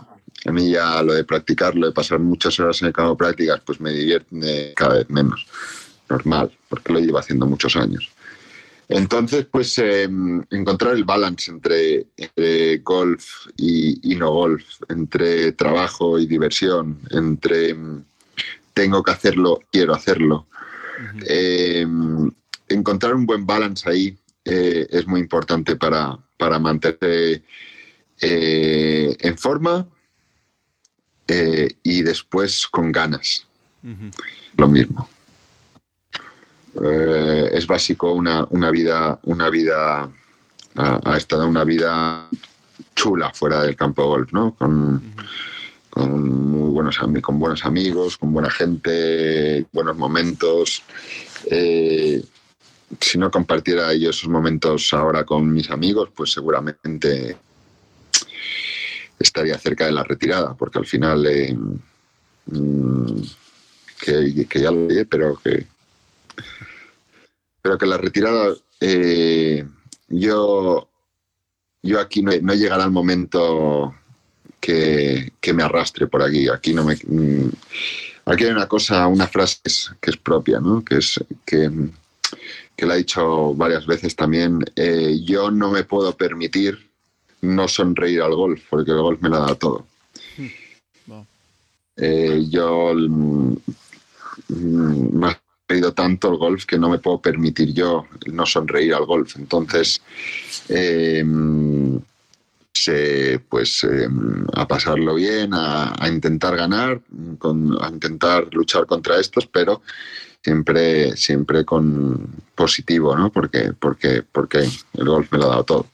A mí ya lo de practicar, lo de pasar muchas horas en el campo de prácticas, pues me divierte cada vez menos. Normal, porque lo llevo haciendo muchos años. Entonces, pues em, encontrar el balance entre, golf y, no golf, entre trabajo y diversión, entre em, tengo que hacerlo, quiero hacerlo. Em, encontrar un buen balance ahí eh, es muy importante para, para mantenerte eh, en forma eh, y después con ganas. Lo mismo. Eh, es básico una, vida, una vida, ha, estado una vida chula fuera del campo de golf, ¿no? Con, muy buenos, con buenos amigos, con buena gente, buenos momentos. si no compartiera yo esos momentos ahora con mis amigos, pues seguramente estaría cerca de la retirada, porque al final, eh, mm, que, ya lo dije, pero que, pero que la retirada, eh, yo, yo aquí no, no, llegará el momento que, me arrastre por aquí. Aquí no me. Mm, aquí hay una cosa, una frase que es, propia, ¿no? que es que, que la he dicho varias veces también. Eh, yo no me puedo permitir no sonreír al golf, porque el golf me lo da todo. Eh, yo mm, reído tanto el golf que no me puedo permitir yo no sonreír al golf. Entonces, eh, pues eh, a pasarlo bien, a, intentar ganar, a intentar luchar contra estos, pero siempre, siempre con positivo, ¿no? Porque, porque, porque el golf me lo ha dado todo.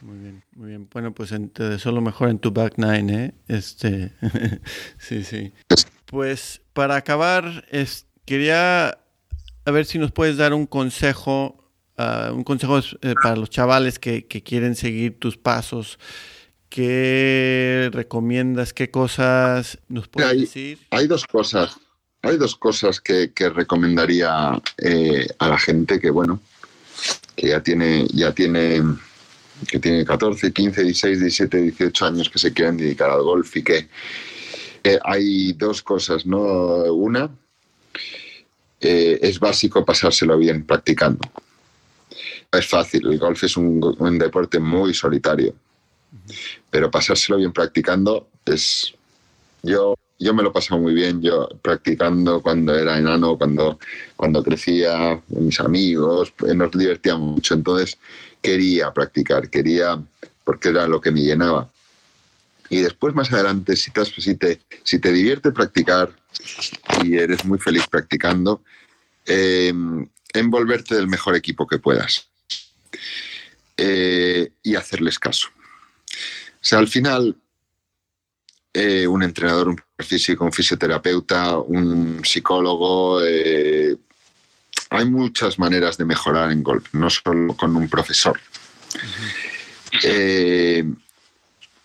Muy bien, muy bien. Bueno, pues te deseo lo mejor en tu back nine, ¿eh? Este, *laughs* sí, sí. Pues para acabar, es, quería a ver si nos puedes dar un consejo, ah, un consejo eh, para los chavales que, quieren seguir tus pasos. ¿Qué recomiendas? ¿Qué cosas nos puedes decir? Hay dos cosas. Hay dos cosas que, recomendaría eh, a la gente que, bueno, que ya tiene, ya tiene que tiene 14, 15, 16, 17, 18 años que se quieren dedicar al golf y que eh, hay dos cosas, ¿no? Una, eh, es básico pasárselo bien practicando. Es fácil, el golf es un, deporte muy solitario, pero pasárselo bien practicando es... Yo, yo me lo he pasado muy bien, yo practicando cuando era enano, cuando, cuando crecía, mis amigos, nos divertíamos mucho, entonces quería practicar, quería, porque era lo que me llenaba. Y después, más adelante, si te, si te, si te divierte practicar y eres muy feliz practicando, em, envolverte del mejor equipo que puedas eh, y hacerles caso. O sea, al final, eh, un entrenador, un físico, un fisioterapeuta, un psicólogo, eh, hay muchas maneras de mejorar en golf, no solo con un profesor.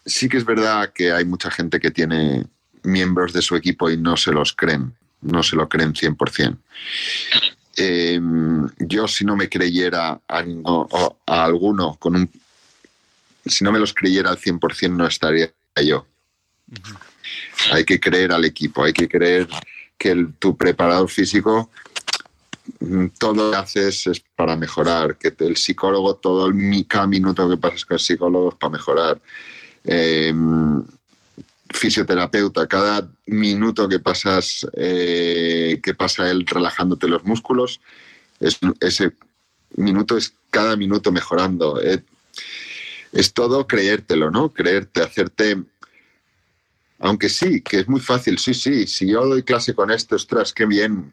Sí que es verdad que hay mucha gente que tiene miembros de su equipo y no se los creen, no se lo creen 100%. Eh, yo si no me creyera a, alguno con un... Si no me los creyera al 100% no estaría yo. Hay que creer al equipo, hay que creer que tu preparador físico Mm, todo lo que haces es para mejorar, que el psicólogo, todo el cada minuto que pasas con el psicólogo es para mejorar. Em, fisioterapeuta, cada minuto que pasas, eh, que pasa él relajándote los músculos, es, ese minuto es cada minuto mejorando. Eh, es todo creértelo, ¿no? Creerte, hacerte aunque sí, que es muy fácil, sí, sí, si yo doy clase con esto, ostras, qué bien,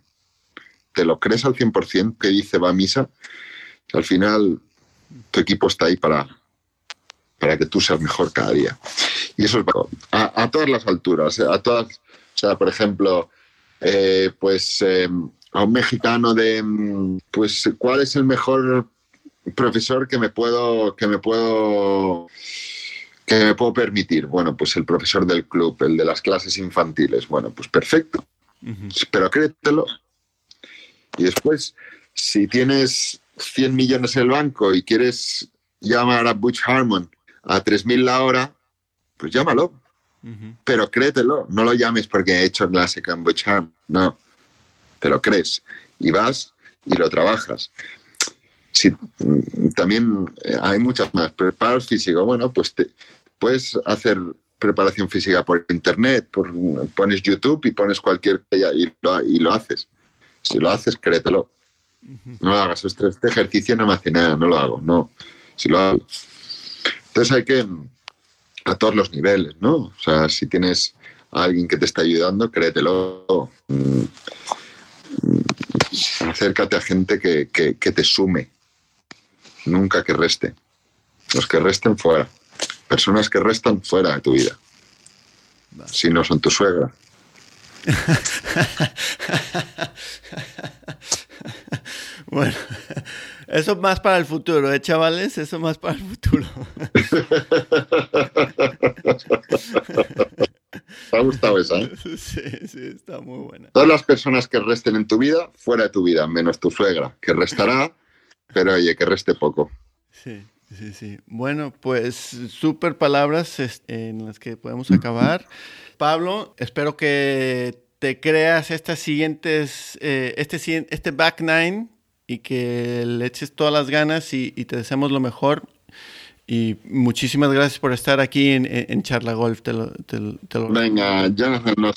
te lo crees al 100% que dice va a misa, al final tu equipo está ahí para, para que tú seas mejor cada día. Y eso es a, a todas las alturas, a todas, o sea, por ejemplo, eh, pues eh, a un mexicano de, mm, pues, ¿cuál es el mejor profesor que me puedo, que me puedo, que me puedo permitir? Bueno, pues el profesor del club, el de las clases infantiles. Bueno, pues perfecto. Pero créetelo. Y después, si tienes 100 millones en el banco y quieres llamar a Butch Harmon a 3.000 la hora, pues llámalo. Pero créetelo, no lo llames porque he hecho clase Harmon, no. Te lo crees y vas y lo trabajas. Si, mm, también eh, hay muchas más. Preparados físico, bueno, pues te, puedes hacer preparación física por internet, por, pones YouTube y pones cualquier y lo, y lo haces. Si lo haces, créetelo. No lo hagas. Este, este, ejercicio no me hace nada, no lo hago. No. Si lo hago. Entonces hay que, a todos los niveles, ¿no? O sea, si tienes a alguien que te está ayudando, créetelo. Mm, acércate a gente que, que, te sume, nunca que reste. Los que resten fuera. Personas que restan fuera de tu vida. Si no son tu suegra. *laughs* bueno, eso más para el futuro, ¿eh, chavales? Eso más para el futuro. *laughs* ¿Te ha gustado esa? ¿eh? Sí, sí, está muy buena. Todas las personas que resten en tu vida, fuera de tu vida, menos tu suegra, que restará, pero oye, que reste poco. Sí, sí, sí. Bueno, pues súper palabras en las que podemos acabar. Pablo, espero que te creas estas siguientes, eh, este, este back nine y que le eches todas las ganas y, te deseamos lo mejor. Y muchísimas gracias por estar aquí en, en Charla Golf. Te lo, Venga, Jonathan, nos,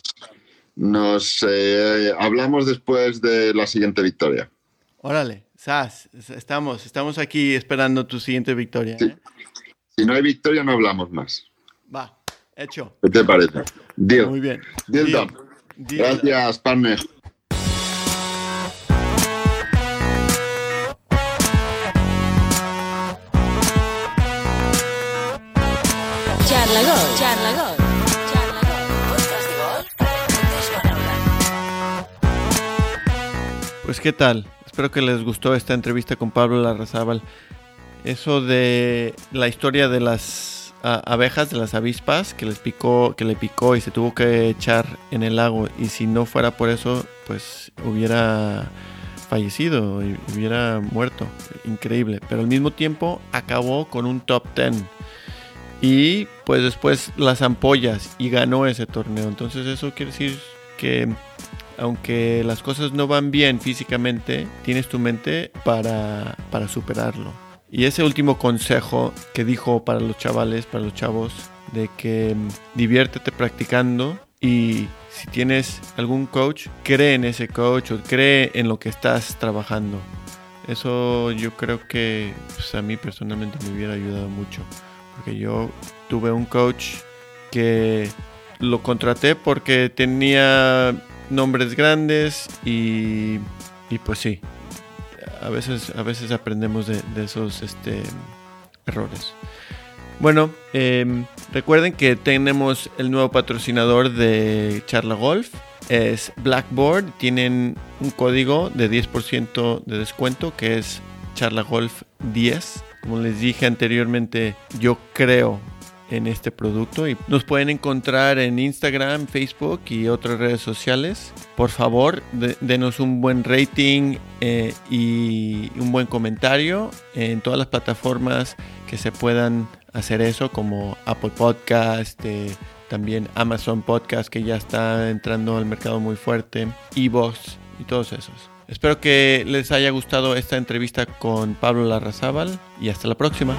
nos eh, hablamos después de la siguiente victoria. Órale, Sas, estamos, estamos aquí esperando tu siguiente victoria. ¿eh? Si no hay victoria, no hablamos más. Va, hecho. ¿Qué te parece? Deal. Muy bien. Deal, Gracias, partner. Pues qué tal, espero que les gustó esta entrevista con Pablo Larrazábal. Eso de la historia de las abejas, de las avispas, que les picó, que le picó y se tuvo que echar en el lago. Y si no fuera por eso, pues hubiera fallecido, hubiera muerto. Increíble. Pero al mismo tiempo acabó con un top 10. Y pues después las ampollas y ganó ese torneo. Entonces eso quiere decir que aunque las cosas no van bien físicamente, tienes tu mente para, para superarlo. Y ese último consejo que dijo para los chavales, para los chavos, de que mm, diviértete practicando y si tienes algún coach, cree en ese coach o cree en lo que estás trabajando. Eso yo creo que pues, a mí personalmente me hubiera ayudado mucho. Porque yo tuve un coach que lo contraté porque tenía nombres grandes y, y pues sí, a veces, a veces aprendemos de, esos este, errores. Bueno, em, recuerden que tenemos el nuevo patrocinador de Charla Golf. Es Blackboard. Tienen un código de 10% de descuento que es Charla Golf 10. Como les dije anteriormente, yo creo en este producto y nos pueden encontrar en Instagram, Facebook y otras redes sociales. Por favor, denos un buen rating eh, y un buen comentario en todas las plataformas que se puedan hacer eso, como Apple Podcast, eh, también Amazon Podcast, que ya está entrando al mercado muy fuerte, Evox y todos esos. Espero que les haya gustado esta entrevista con Pablo Larrazábal y hasta la próxima.